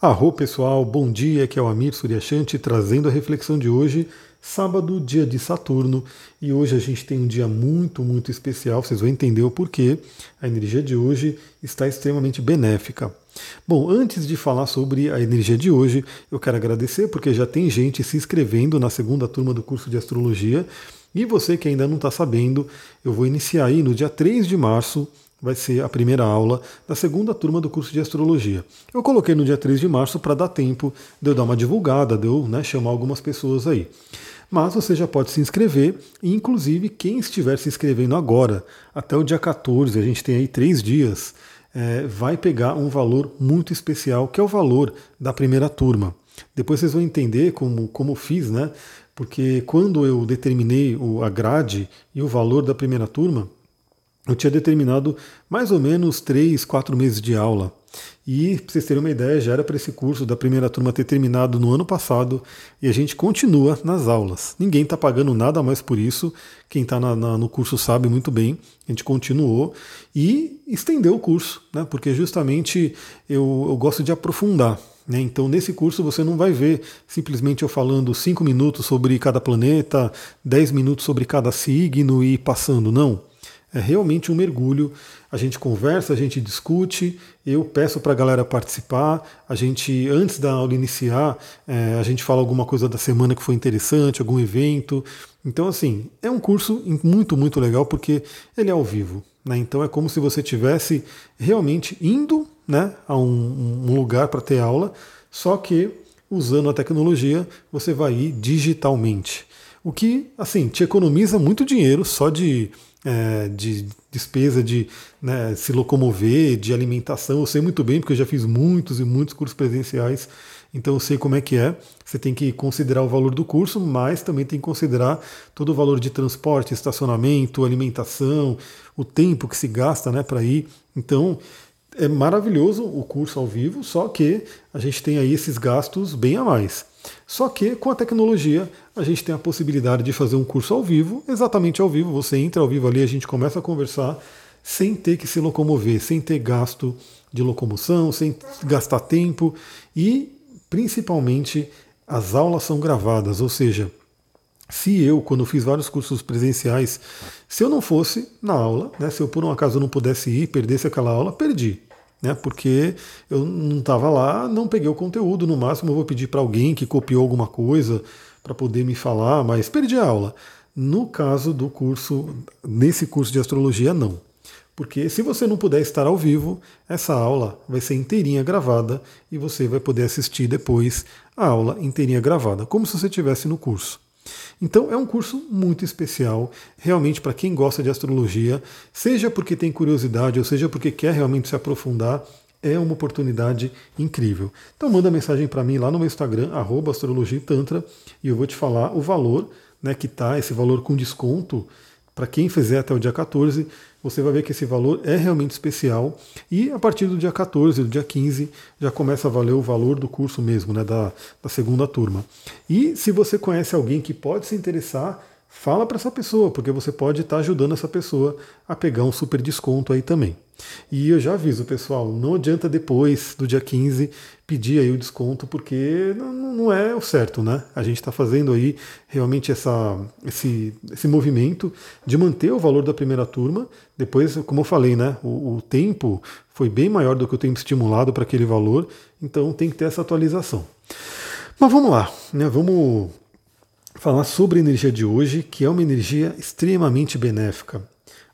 Arro pessoal, bom dia, aqui é o Amir Suryashanti trazendo a reflexão de hoje, sábado, dia de Saturno, e hoje a gente tem um dia muito, muito especial, vocês vão entender o porquê. A energia de hoje está extremamente benéfica. Bom, antes de falar sobre a energia de hoje, eu quero agradecer porque já tem gente se inscrevendo na segunda turma do curso de astrologia. E você que ainda não está sabendo, eu vou iniciar aí no dia 3 de março vai ser a primeira aula da segunda turma do curso de astrologia. Eu coloquei no dia 3 de março para dar tempo de eu dar uma divulgada, de eu né, chamar algumas pessoas aí. Mas você já pode se inscrever, e inclusive quem estiver se inscrevendo agora, até o dia 14, a gente tem aí três dias, é, vai pegar um valor muito especial, que é o valor da primeira turma. Depois vocês vão entender como, como fiz, né? Porque quando eu determinei a grade e o valor da primeira turma, eu tinha determinado mais ou menos três, quatro meses de aula. E, para vocês terem uma ideia, já era para esse curso da primeira turma ter terminado no ano passado e a gente continua nas aulas. Ninguém está pagando nada mais por isso. Quem está no curso sabe muito bem. A gente continuou e estendeu o curso, né? porque justamente eu, eu gosto de aprofundar. Né? Então, nesse curso, você não vai ver simplesmente eu falando cinco minutos sobre cada planeta, dez minutos sobre cada signo e passando. Não. É realmente um mergulho. A gente conversa, a gente discute. Eu peço para a galera participar. A gente, antes da aula iniciar, é, a gente fala alguma coisa da semana que foi interessante, algum evento. Então, assim, é um curso muito, muito legal porque ele é ao vivo. Né? Então, é como se você tivesse realmente indo né, a um, um lugar para ter aula, só que usando a tecnologia, você vai ir digitalmente. O que, assim, te economiza muito dinheiro só de é, de despesa de né, se locomover, de alimentação. Eu sei muito bem, porque eu já fiz muitos e muitos cursos presenciais, então eu sei como é que é. Você tem que considerar o valor do curso, mas também tem que considerar todo o valor de transporte, estacionamento, alimentação, o tempo que se gasta né, para ir. Então é maravilhoso o curso ao vivo, só que a gente tem aí esses gastos bem a mais. Só que com a tecnologia a gente tem a possibilidade de fazer um curso ao vivo, exatamente ao vivo. Você entra ao vivo ali, a gente começa a conversar sem ter que se locomover, sem ter gasto de locomoção, sem gastar tempo. E principalmente as aulas são gravadas, ou seja, se eu, quando fiz vários cursos presenciais, se eu não fosse na aula, né, se eu por um acaso não pudesse ir, perdesse aquela aula, perdi né? Porque eu não estava lá, não peguei o conteúdo, no máximo eu vou pedir para alguém que copiou alguma coisa para poder me falar, mas perdi a aula. No caso do curso, nesse curso de astrologia, não. Porque se você não puder estar ao vivo, essa aula vai ser inteirinha gravada e você vai poder assistir depois a aula inteirinha gravada, como se você estivesse no curso. Então é um curso muito especial, realmente para quem gosta de astrologia, seja porque tem curiosidade ou seja porque quer realmente se aprofundar, é uma oportunidade incrível. Então manda mensagem para mim lá no meu Instagram, astrologiatantra, e eu vou te falar o valor né, que está, esse valor com desconto para quem fizer até o dia 14, você vai ver que esse valor é realmente especial. E a partir do dia 14, do dia 15, já começa a valer o valor do curso mesmo, né, da, da segunda turma. E se você conhece alguém que pode se interessar, fala para essa pessoa, porque você pode estar tá ajudando essa pessoa a pegar um super desconto aí também. E eu já aviso, pessoal, não adianta depois do dia 15 pedir aí o desconto, porque não, não é o certo, né? A gente está fazendo aí realmente essa, esse, esse movimento de manter o valor da primeira turma. Depois, como eu falei, né? O, o tempo foi bem maior do que o tempo estimulado para aquele valor, então tem que ter essa atualização. Mas vamos lá, né? Vamos falar sobre a energia de hoje, que é uma energia extremamente benéfica.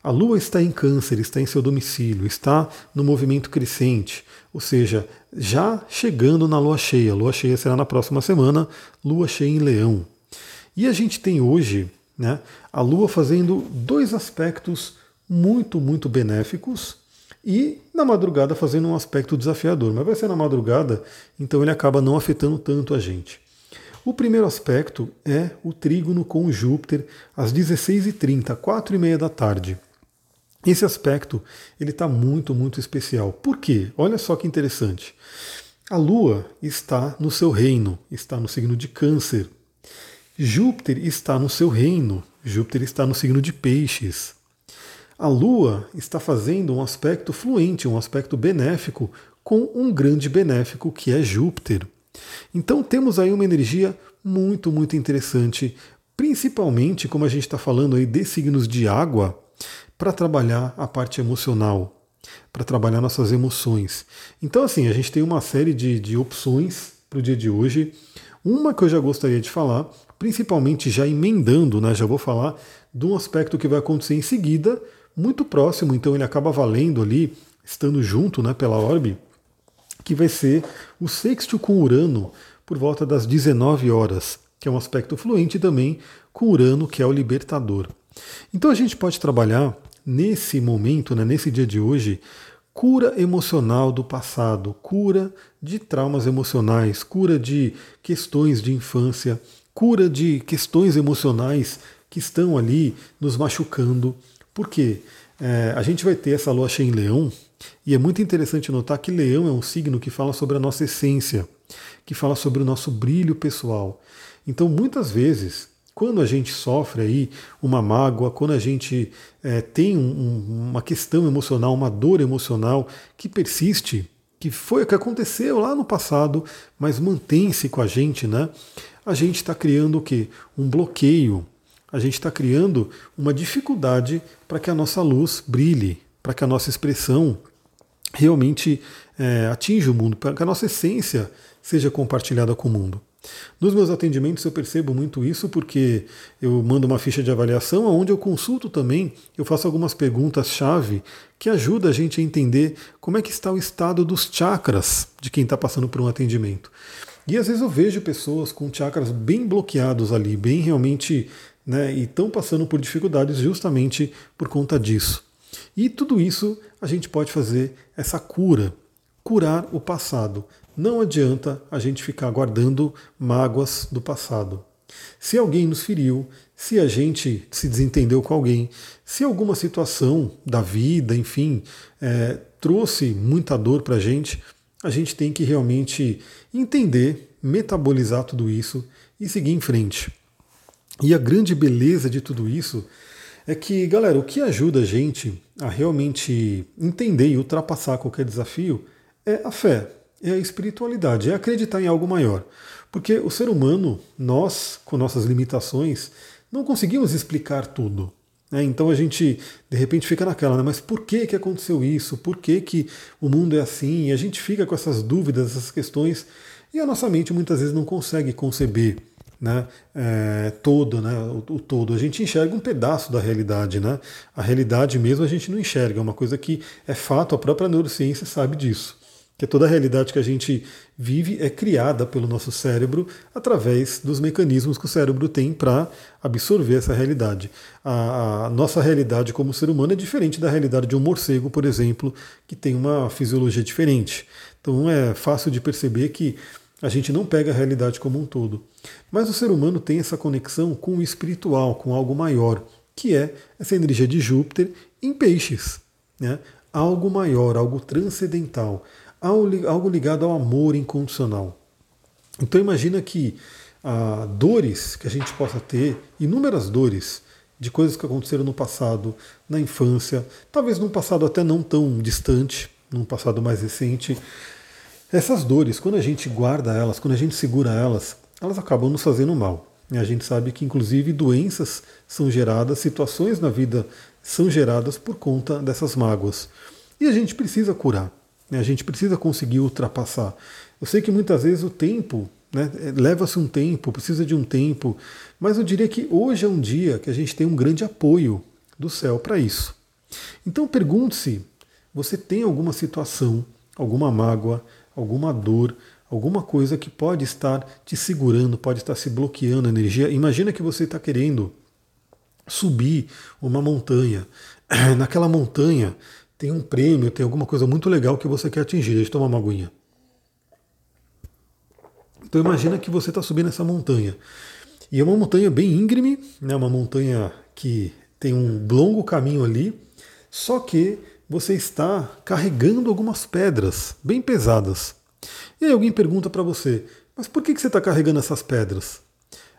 A Lua está em Câncer, está em seu domicílio, está no movimento crescente, ou seja, já chegando na Lua cheia. A Lua cheia será na próxima semana, Lua cheia em Leão. E a gente tem hoje né, a Lua fazendo dois aspectos muito, muito benéficos e na madrugada fazendo um aspecto desafiador. Mas vai ser na madrugada, então ele acaba não afetando tanto a gente. O primeiro aspecto é o trígono com Júpiter às 16h30, 4h30 da tarde. Esse aspecto ele está muito, muito especial. Por quê? Olha só que interessante. A Lua está no seu reino, está no signo de Câncer. Júpiter está no seu reino, Júpiter está no signo de Peixes. A Lua está fazendo um aspecto fluente, um aspecto benéfico com um grande benéfico que é Júpiter. Então temos aí uma energia muito, muito interessante, principalmente como a gente está falando aí de signos de água, para trabalhar a parte emocional, para trabalhar nossas emoções. Então, assim, a gente tem uma série de, de opções para o dia de hoje. Uma que eu já gostaria de falar, principalmente já emendando, né? Já vou falar de um aspecto que vai acontecer em seguida, muito próximo, então ele acaba valendo ali, estando junto né, pela orbe, que vai ser o sexto com Urano por volta das 19 horas, que é um aspecto fluente também com Urano, que é o libertador. Então a gente pode trabalhar nesse momento, né, nesse dia de hoje, cura emocional do passado, cura de traumas emocionais, cura de questões de infância, cura de questões emocionais que estão ali nos machucando. Por quê? É, a gente vai ter essa lua cheia em leão, e é muito interessante notar que leão é um signo que fala sobre a nossa essência, que fala sobre o nosso brilho pessoal. Então, muitas vezes, quando a gente sofre aí uma mágoa, quando a gente é, tem um, uma questão emocional, uma dor emocional que persiste, que foi o que aconteceu lá no passado, mas mantém-se com a gente, né? A gente está criando o quê? Um bloqueio. A gente está criando uma dificuldade para que a nossa luz brilhe, para que a nossa expressão realmente é, atinja o mundo, para que a nossa essência seja compartilhada com o mundo. Nos meus atendimentos eu percebo muito isso porque eu mando uma ficha de avaliação onde eu consulto também, eu faço algumas perguntas-chave que ajudam a gente a entender como é que está o estado dos chakras de quem está passando por um atendimento. E às vezes eu vejo pessoas com chakras bem bloqueados ali, bem realmente, né, e estão passando por dificuldades justamente por conta disso. E tudo isso a gente pode fazer essa cura, curar o passado. Não adianta a gente ficar guardando mágoas do passado. Se alguém nos feriu, se a gente se desentendeu com alguém, se alguma situação da vida, enfim, é, trouxe muita dor para a gente, a gente tem que realmente entender, metabolizar tudo isso e seguir em frente. E a grande beleza de tudo isso é que, galera, o que ajuda a gente a realmente entender e ultrapassar qualquer desafio é a fé, é a espiritualidade, é acreditar em algo maior. Porque o ser humano, nós, com nossas limitações, não conseguimos explicar tudo. Né? Então a gente, de repente, fica naquela, né? mas por que, que aconteceu isso? Por que, que o mundo é assim? E a gente fica com essas dúvidas, essas questões, e a nossa mente muitas vezes não consegue conceber né, é, todo, né, o, o, todo. A gente enxerga um pedaço da realidade. Né? A realidade mesmo a gente não enxerga, é uma coisa que é fato, a própria neurociência sabe disso que toda a realidade que a gente vive é criada pelo nosso cérebro através dos mecanismos que o cérebro tem para absorver essa realidade. A, a, nossa realidade como ser humano é diferente da realidade de um morcego, por exemplo, que tem uma fisiologia diferente. Então é fácil de perceber que a gente não pega a realidade como um todo. Mas o ser humano tem essa conexão com o espiritual, com algo maior, que é essa energia de Júpiter em peixes. Né? Algo maior, algo transcendental algo ligado ao amor incondicional. Então imagina que ah, dores que a gente possa ter, inúmeras dores de coisas que aconteceram no passado, na infância, talvez num passado até não tão distante, num passado mais recente. Essas dores, quando a gente guarda elas, quando a gente segura elas, elas acabam nos fazendo mal. A gente sabe que inclusive doenças são geradas, situações na vida são geradas por conta dessas mágoas. E a gente precisa curar. Né? A gente precisa conseguir ultrapassar. Eu sei que muitas vezes o tempo, né, leva-se um tempo, precisa de um tempo, mas eu diria que hoje é um dia que a gente tem um grande apoio do céu para isso. Então pergunte-se: você tem alguma situação, alguma mágoa, alguma dor, alguma coisa que pode estar te segurando, pode estar se bloqueando a energia? Imagina que você está querendo subir uma montanha. Naquela montanha tem um prêmio, tem alguma coisa muito legal que você quer atingir. Deixa eu tomar uma aguinha. Então imagina que você está subindo essa montanha. E é uma montanha bem íngreme, né, uma montanha que tem um longo caminho ali, só que você está carregando algumas pedras bem pesadas. E aí alguém pergunta para você, mas por que, você está carregando essas pedras?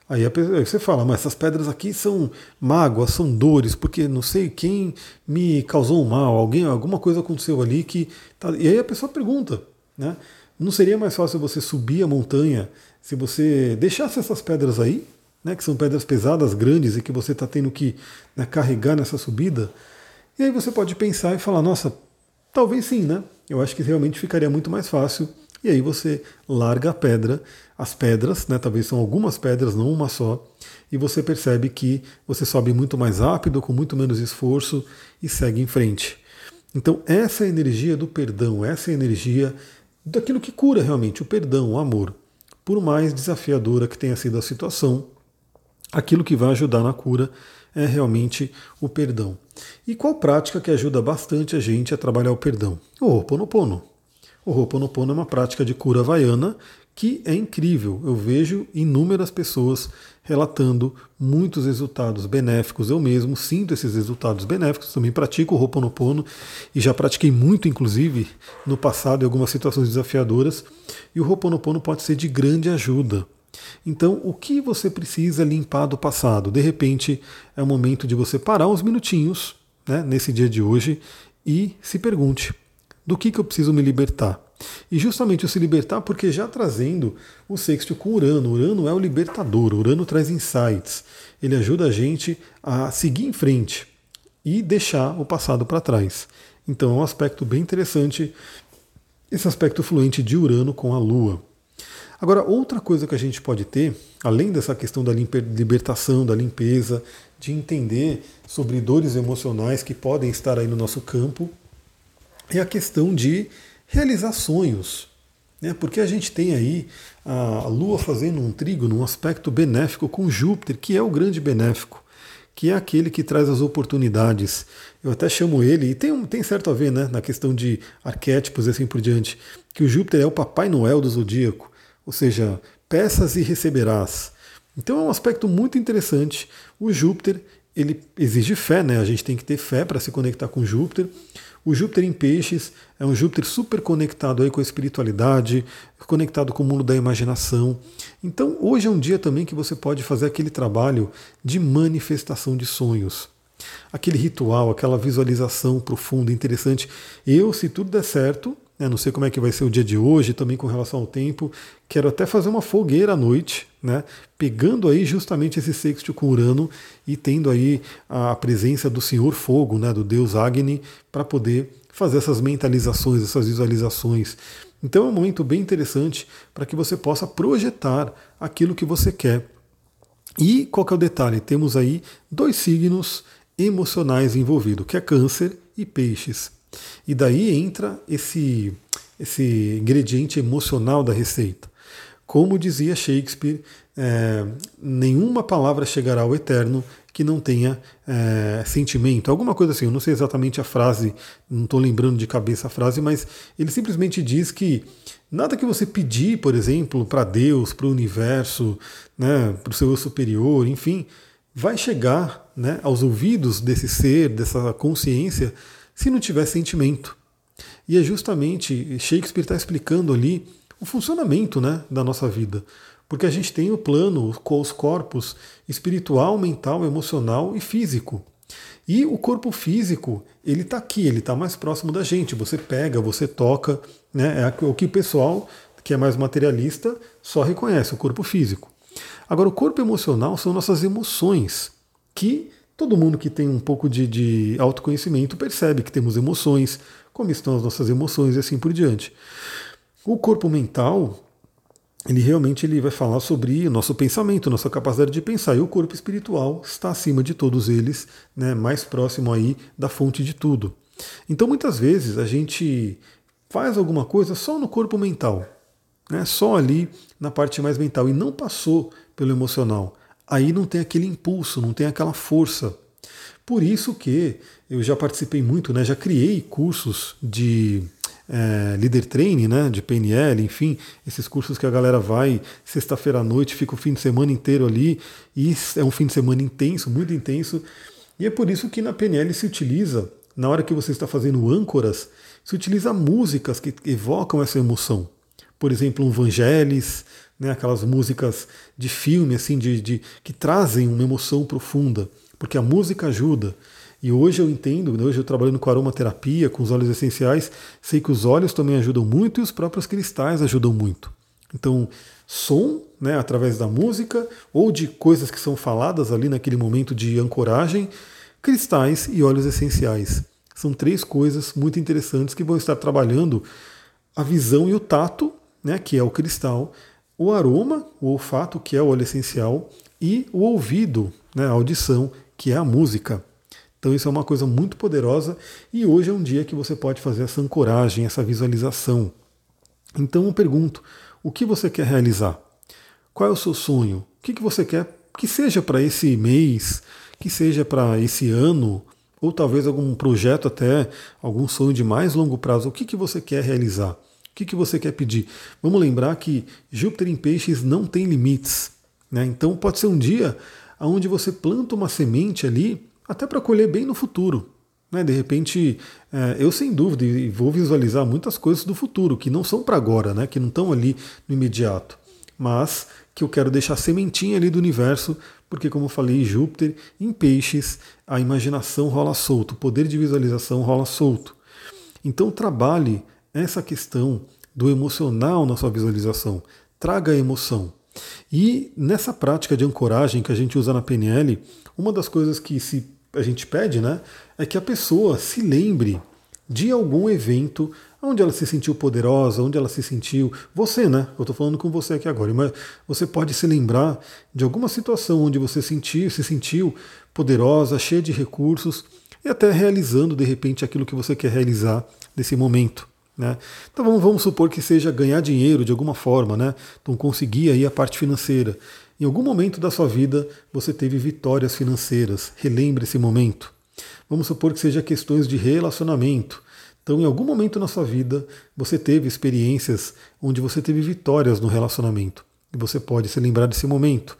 Aí, você fala, mas essas pedras aqui são mágoas, são dores, porque não sei quem me causou um mal, alguém, alguma coisa aconteceu ali que. Tá... E aí a pessoa pergunta, Né? Não seria mais fácil você subir a montanha se você deixasse essas pedras aí, né, que são pedras pesadas, grandes e que você está tendo que né, carregar nessa subida? E aí você pode pensar e falar: nossa, talvez sim, né? Eu acho que realmente ficaria muito mais fácil. E aí você larga a pedra, as pedras, né, talvez são algumas pedras, não uma só, e você percebe que você sobe muito mais rápido, com muito menos esforço e segue em frente. Então, essa é a energia do perdão, essa é a energia daquilo que cura realmente, o perdão, o amor. Por mais desafiadora que tenha sido a situação, aquilo que vai ajudar na cura é realmente o perdão. E qual prática que ajuda bastante a gente a trabalhar o perdão? O Ho'oponopono. O Ho'oponopono é uma prática de cura havaiana que é incrível. Eu vejo inúmeras pessoas relatando muitos resultados benéficos. Eu mesmo sinto esses resultados benéficos. Também pratico o Ho'oponopono e já pratiquei muito, inclusive, no passado, em algumas situações desafiadoras. E o Ho'oponopono pode ser de grande ajuda. Então, o que você precisa limpar do passado? De repente, é o momento de você parar uns minutinhos, né, nesse dia de hoje, e se pergunte: do que, que eu preciso me libertar? E justamente o se libertar, porque já trazendo o sexto com Urano. Urano é o libertador, Urano traz insights. Ele ajuda a gente a seguir em frente e deixar o passado para trás. Então é um aspecto bem interessante, esse aspecto fluente de Urano com a Lua. Agora, outra coisa que a gente pode ter, além dessa questão da libertação, da limpeza, de entender sobre dores emocionais que podem estar aí no nosso campo, é a questão de realizar sonhos. Né? Porque a gente tem aí a Lua fazendo um trigo num aspecto benéfico com Júpiter, que é o grande benéfico, que é aquele que traz as oportunidades. Eu até chamo ele, e tem, tem certo a ver né, na questão de arquétipos e assim por diante, que o Júpiter é o Papai Noel do zodíaco, ou seja, peças e receberás. Então é um aspecto muito interessante. O Júpiter ele exige fé, né? A gente tem que ter fé para se conectar com Júpiter. O Júpiter em Peixes é um Júpiter super conectado aí com a espiritualidade, conectado com o mundo da imaginação. Então, hoje é um dia também que você pode fazer aquele trabalho de manifestação de sonhos. Aquele ritual, aquela visualização profunda, interessante. Eu, se tudo der certo, né, não sei como é que vai ser o dia de hoje, também com relação ao tempo, quero até fazer uma fogueira à noite, né, pegando aí justamente esse sexto com Urano e tendo aí a presença do Senhor Fogo, né, do Deus Agni, para poder fazer essas mentalizações, essas visualizações. Então é um momento bem interessante para que você possa projetar aquilo que você quer. E qual que é o detalhe? Temos aí dois signos emocionais envolvidos, que é câncer e peixes. E daí entra esse, esse ingrediente emocional da receita. Como dizia Shakespeare, é, nenhuma palavra chegará ao eterno que não tenha é, sentimento. Alguma coisa assim, eu não sei exatamente a frase, não estou lembrando de cabeça a frase, mas ele simplesmente diz que nada que você pedir, por exemplo, para Deus, para o universo, né, para o seu eu superior, enfim, vai chegar né, aos ouvidos desse ser, dessa consciência, se não tiver sentimento. E é justamente Shakespeare está explicando ali o funcionamento né, da nossa vida. Porque a gente tem o plano com os corpos espiritual, mental, emocional e físico. E o corpo físico, ele está aqui, ele está mais próximo da gente. Você pega, você toca, né? É o que o pessoal que é mais materialista só reconhece, o corpo físico. Agora, o corpo emocional são nossas emoções, que todo mundo que tem um pouco de, de autoconhecimento percebe que temos emoções, como estão as nossas emoções e assim por diante. O corpo mental, ele realmente ele vai falar sobre o nosso pensamento, nossa capacidade de pensar. E o corpo espiritual está acima de todos eles, né, mais próximo aí da fonte de tudo. Então muitas vezes a gente faz alguma coisa só no corpo mental, né, só ali na parte mais mental e não passou pelo emocional. Aí não tem aquele impulso, não tem aquela força. Por isso que eu já participei muito, né, já criei cursos de é, Training, né, de PNL, enfim, esses cursos que a galera vai sexta-feira à noite, fica o fim de semana inteiro ali, e é um fim de semana intenso, muito intenso. E é por isso que na PNL se utiliza, na hora que você está fazendo âncoras, se utiliza músicas que evocam essa emoção. Por exemplo, um Vangelis, né, aquelas músicas de filme, assim, de, de, que trazem uma emoção profunda, porque a música ajuda. E hoje eu entendo, né, hoje eu trabalhando com aromaterapia, com os óleos essenciais, sei que os óleos também ajudam muito e os próprios cristais ajudam muito. Então, som, né, através da música ou de coisas que são faladas ali naquele momento de ancoragem, cristais e óleos essenciais. São três coisas muito interessantes que vão estar trabalhando a visão e o tato, né, que é o cristal, o aroma, o olfato, que é o óleo essencial, e o ouvido, né, a audição, que é a música. Então isso é uma coisa muito poderosa e hoje é um dia que você pode fazer essa ancoragem, essa visualização. Então eu pergunto, o que você quer realizar? Qual é o seu sonho? O que, que você quer que seja para esse mês, que seja para esse ano, ou talvez algum projeto até, algum sonho de mais longo prazo? O que, que você quer realizar? Que, que você quer pedir? Vamos lembrar que Júpiter em Peixes não tem limites. Né? Então pode ser um dia onde você planta uma semente ali, até para colher bem no futuro. Né? De repente, é, eu sem dúvida vou visualizar muitas coisas do futuro que não são para agora, né? que não estão ali no imediato, mas que eu quero deixar sementinha ali do universo, porque, como eu falei, Júpiter em peixes, a imaginação rola solto, o poder de visualização rola solto. Então, trabalhe essa questão do emocional na sua visualização, traga a emoção. E nessa prática de ancoragem que a gente usa na PNL, uma das coisas que se a gente pede, né, é que a pessoa se lembre de algum evento onde ela se sentiu poderosa, onde ela se sentiu. Você, né? Eu estou falando com você aqui agora, mas você pode se lembrar de alguma situação onde você sentiu, se sentiu poderosa, cheia de recursos e até realizando de repente aquilo que você quer realizar nesse momento. Né? Então vamos, vamos supor que seja ganhar dinheiro de alguma forma, né? Então conseguir aí a parte financeira. Em algum momento da sua vida você teve vitórias financeiras. Relembre esse momento. Vamos supor que seja questões de relacionamento. Então, em algum momento na sua vida, você teve experiências onde você teve vitórias no relacionamento. E você pode se lembrar desse momento.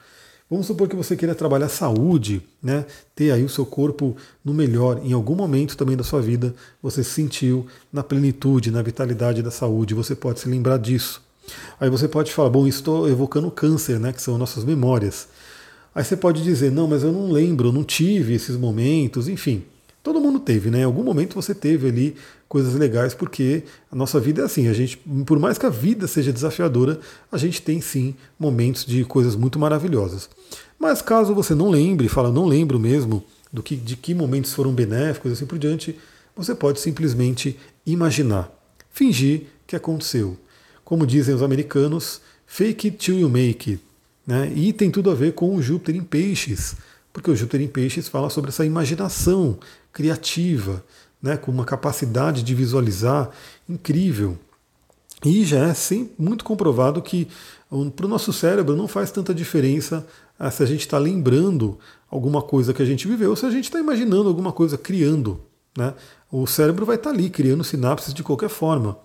Vamos supor que você queira trabalhar saúde, né? ter aí o seu corpo no melhor. Em algum momento também da sua vida, você se sentiu na plenitude, na vitalidade da saúde. Você pode se lembrar disso. Aí você pode falar, bom, estou evocando câncer, né? que são nossas memórias. Aí você pode dizer, não, mas eu não lembro, eu não tive esses momentos, enfim. Todo mundo teve, né? Em algum momento você teve ali coisas legais, porque a nossa vida é assim, a gente, por mais que a vida seja desafiadora, a gente tem sim momentos de coisas muito maravilhosas. Mas caso você não lembre, fala, não lembro mesmo do que, de que momentos foram benéficos, assim por diante, você pode simplesmente imaginar, fingir que aconteceu. Como dizem os americanos, fake it till you make it. Né? E tem tudo a ver com o Júpiter em peixes porque o Júpiter em Peixes fala sobre essa imaginação criativa, né, com uma capacidade de visualizar incrível. E já é sim, muito comprovado que para o nosso cérebro não faz tanta diferença ah, se a gente está lembrando alguma coisa que a gente viveu ou se a gente está imaginando alguma coisa, criando. Né? O cérebro vai estar tá ali criando sinapses de qualquer forma.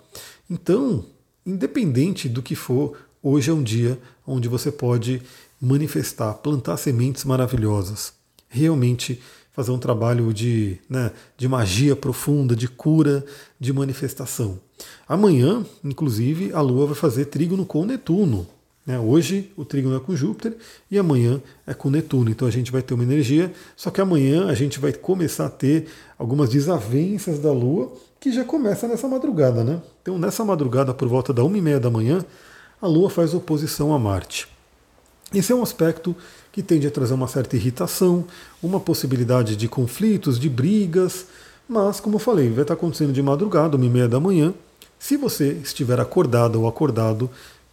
Então, independente do que for, hoje é um dia onde você pode manifestar, plantar sementes maravilhosas, realmente fazer um trabalho de, né, de magia profunda, de cura, de manifestação. Amanhã, inclusive, a Lua vai fazer trígono com Netuno. Né? Hoje o trígono é com Júpiter e amanhã é com Netuno. Então a gente vai ter uma energia, só que amanhã a gente vai começar a ter algumas desavenças da Lua que já começa nessa madrugada. Né? Então nessa madrugada, por volta da uma e meia da manhã, a Lua faz oposição a Marte. Esse é um aspecto que tende a trazer uma certa irritação, uma possibilidade de conflitos, de brigas, mas, como eu falei, vai estar acontecendo de madrugada, uma e meia da manhã. Se você estiver acordado ou acordado,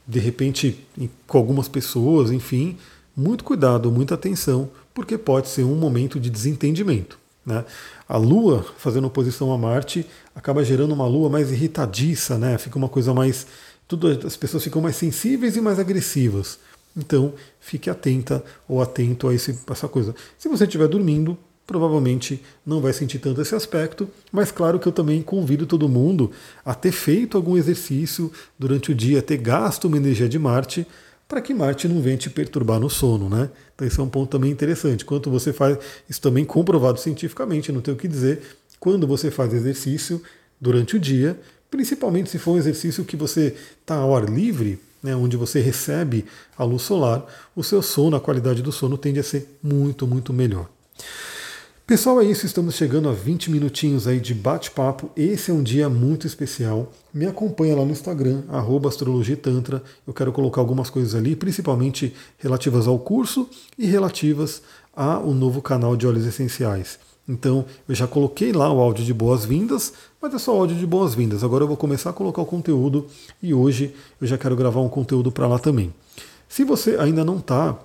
de repente com algumas pessoas, enfim, muito cuidado, muita atenção, porque pode ser um momento de desentendimento. Né? A Lua fazendo oposição a Marte acaba gerando uma Lua mais irritadiça, né? fica uma coisa mais. Tudo, as pessoas ficam mais sensíveis e mais agressivas. Então, fique atenta ou atento a esse, essa coisa. Se você estiver dormindo, provavelmente não vai sentir tanto esse aspecto, mas claro que eu também convido todo mundo a ter feito algum exercício durante o dia, ter gasto uma energia de Marte, para que Marte não venha te perturbar no sono, né? Então esse é um ponto também interessante. Quanto você faz, isso também comprovado cientificamente, não tenho o que dizer, quando você faz exercício durante o dia, principalmente se for um exercício que você está ao ar livre, né, onde você recebe a luz solar, o seu sono, a qualidade do sono tende a ser muito, muito melhor. Pessoal, é isso. Estamos chegando a 20 minutinhos aí de bate-papo. Esse é um dia muito especial. Me acompanha lá no Instagram, astrologitantra. Eu quero colocar algumas coisas ali, principalmente relativas ao curso e relativas ao novo canal de óleos essenciais. Então, eu já coloquei lá o áudio de boas-vindas, mas é só áudio de boas-vindas. Agora eu vou começar a colocar o conteúdo e hoje eu já quero gravar um conteúdo para lá também. Se você ainda não está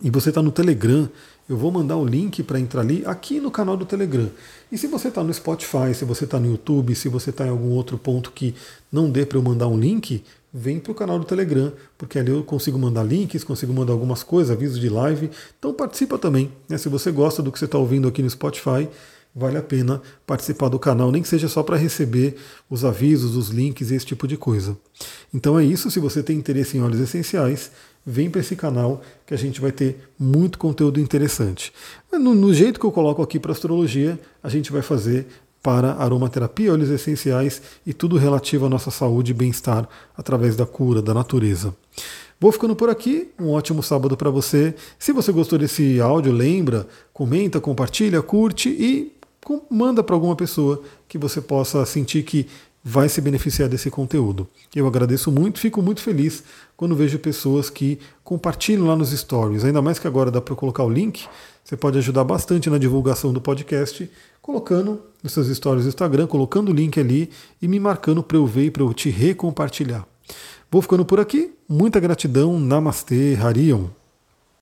e você está no Telegram, eu vou mandar o link para entrar ali aqui no canal do Telegram. E se você está no Spotify, se você está no YouTube, se você está em algum outro ponto que não dê para eu mandar um link, vem para o canal do Telegram, porque ali eu consigo mandar links, consigo mandar algumas coisas, avisos de live. Então participa também. Né? Se você gosta do que você está ouvindo aqui no Spotify, vale a pena participar do canal, nem que seja só para receber os avisos, os links e esse tipo de coisa. Então é isso. Se você tem interesse em óleos essenciais, vem para esse canal que a gente vai ter muito conteúdo interessante. No, no jeito que eu coloco aqui para astrologia, a gente vai fazer para aromaterapia, óleos essenciais e tudo relativo à nossa saúde e bem-estar através da cura, da natureza. Vou ficando por aqui, um ótimo sábado para você. Se você gostou desse áudio, lembra, comenta, compartilha, curte e manda para alguma pessoa que você possa sentir que vai se beneficiar desse conteúdo. Eu agradeço muito, fico muito feliz quando vejo pessoas que compartilham lá nos stories, ainda mais que agora dá para colocar o link, você pode ajudar bastante na divulgação do podcast, colocando nos seus stories do Instagram, colocando o link ali e me marcando para eu ver e para eu te recompartilhar. Vou ficando por aqui, muita gratidão, Namastê, Harion.